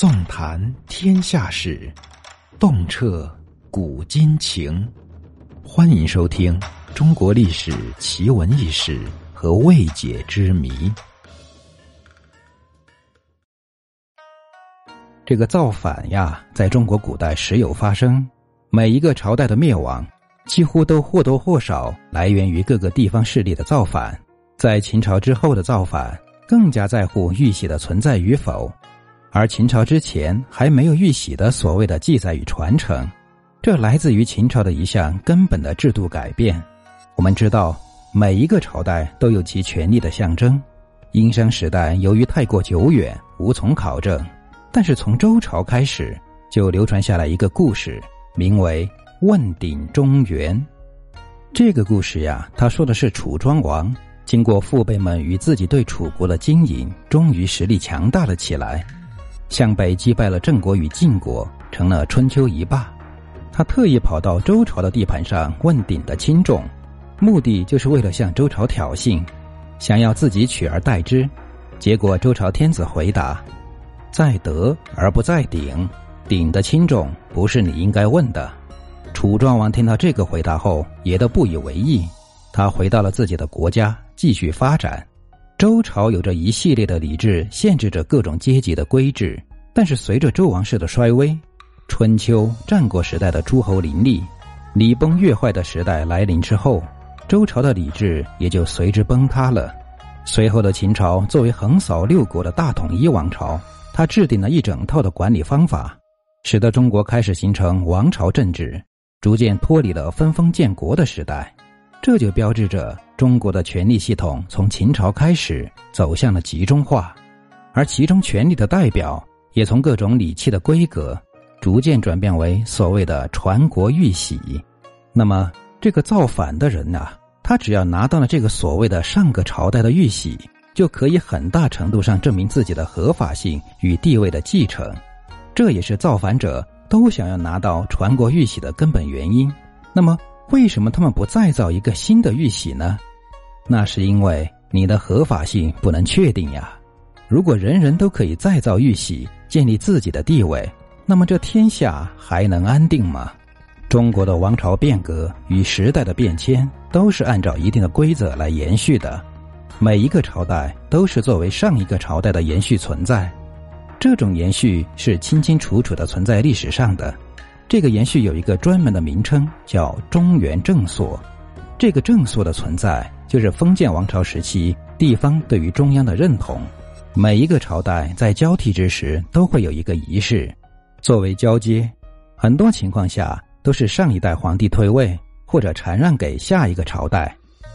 纵谈天下事，洞彻古今情。欢迎收听《中国历史奇闻异事和未解之谜》。这个造反呀，在中国古代时有发生。每一个朝代的灭亡，几乎都或多或少来源于各个地方势力的造反。在秦朝之后的造反，更加在乎玉玺的存在与否。而秦朝之前还没有玉玺的所谓的记载与传承，这来自于秦朝的一项根本的制度改变。我们知道，每一个朝代都有其权力的象征。殷商时代由于太过久远，无从考证，但是从周朝开始就流传下来一个故事，名为“问鼎中原”。这个故事呀，他说的是楚庄王经过父辈们与自己对楚国的经营，终于实力强大了起来。向北击败了郑国与晋国，成了春秋一霸。他特意跑到周朝的地盘上问鼎的轻重，目的就是为了向周朝挑衅，想要自己取而代之。结果周朝天子回答：“在德而不在鼎，鼎的轻重不是你应该问的。”楚庄王听到这个回答后，也都不以为意。他回到了自己的国家，继续发展。周朝有着一系列的礼制，限制着各种阶级的规制。但是随着周王室的衰微，春秋战国时代的诸侯林立，礼崩乐坏的时代来临之后，周朝的礼制也就随之崩塌了。随后的秦朝作为横扫六国的大统一王朝，他制定了一整套的管理方法，使得中国开始形成王朝政治，逐渐脱离了分封建国的时代。这就标志着中国的权力系统从秦朝开始走向了集中化，而其中权力的代表也从各种礼器的规格逐渐转变为所谓的传国玉玺。那么，这个造反的人呐，他只要拿到了这个所谓的上个朝代的玉玺，就可以很大程度上证明自己的合法性与地位的继承。这也是造反者都想要拿到传国玉玺的根本原因。那么，为什么他们不再造一个新的玉玺呢？那是因为你的合法性不能确定呀。如果人人都可以再造玉玺，建立自己的地位，那么这天下还能安定吗？中国的王朝变革与时代的变迁都是按照一定的规则来延续的，每一个朝代都是作为上一个朝代的延续存在，这种延续是清清楚楚的存在历史上的。这个延续有一个专门的名称，叫中原正朔。这个正朔的存在，就是封建王朝时期地方对于中央的认同。每一个朝代在交替之时，都会有一个仪式，作为交接。很多情况下，都是上一代皇帝退位或者禅让给下一个朝代，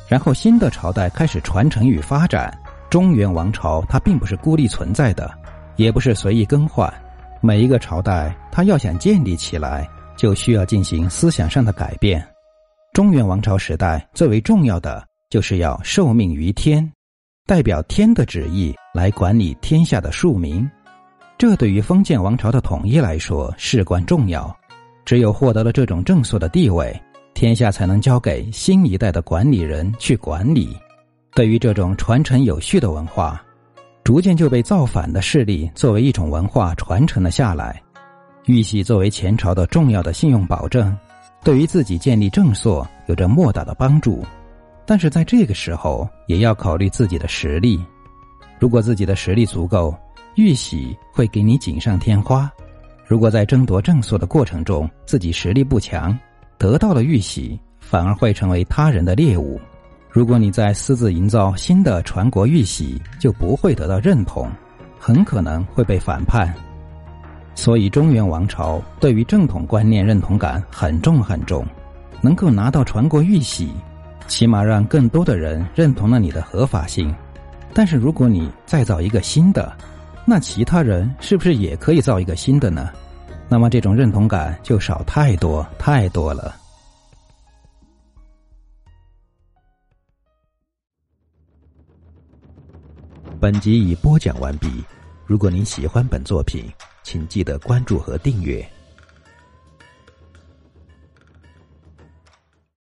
然后新的朝代开始传承与发展。中原王朝它并不是孤立存在的，也不是随意更换。每一个朝代，它要想建立起来，就需要进行思想上的改变。中原王朝时代最为重要的，就是要受命于天，代表天的旨意来管理天下的庶民。这对于封建王朝的统一来说事关重要。只有获得了这种正朔的地位，天下才能交给新一代的管理人去管理。对于这种传承有序的文化。逐渐就被造反的势力作为一种文化传承了下来。玉玺作为前朝的重要的信用保证，对于自己建立正朔有着莫大的帮助。但是在这个时候，也要考虑自己的实力。如果自己的实力足够，玉玺会给你锦上添花；如果在争夺正朔的过程中自己实力不强，得到了玉玺，反而会成为他人的猎物。如果你在私自营造新的传国玉玺，就不会得到认同，很可能会被反叛。所以，中原王朝对于正统观念认同感很重很重，能够拿到传国玉玺，起码让更多的人认同了你的合法性。但是，如果你再造一个新的，那其他人是不是也可以造一个新的呢？那么，这种认同感就少太多太多了。本集已播讲完毕。如果您喜欢本作品，请记得关注和订阅。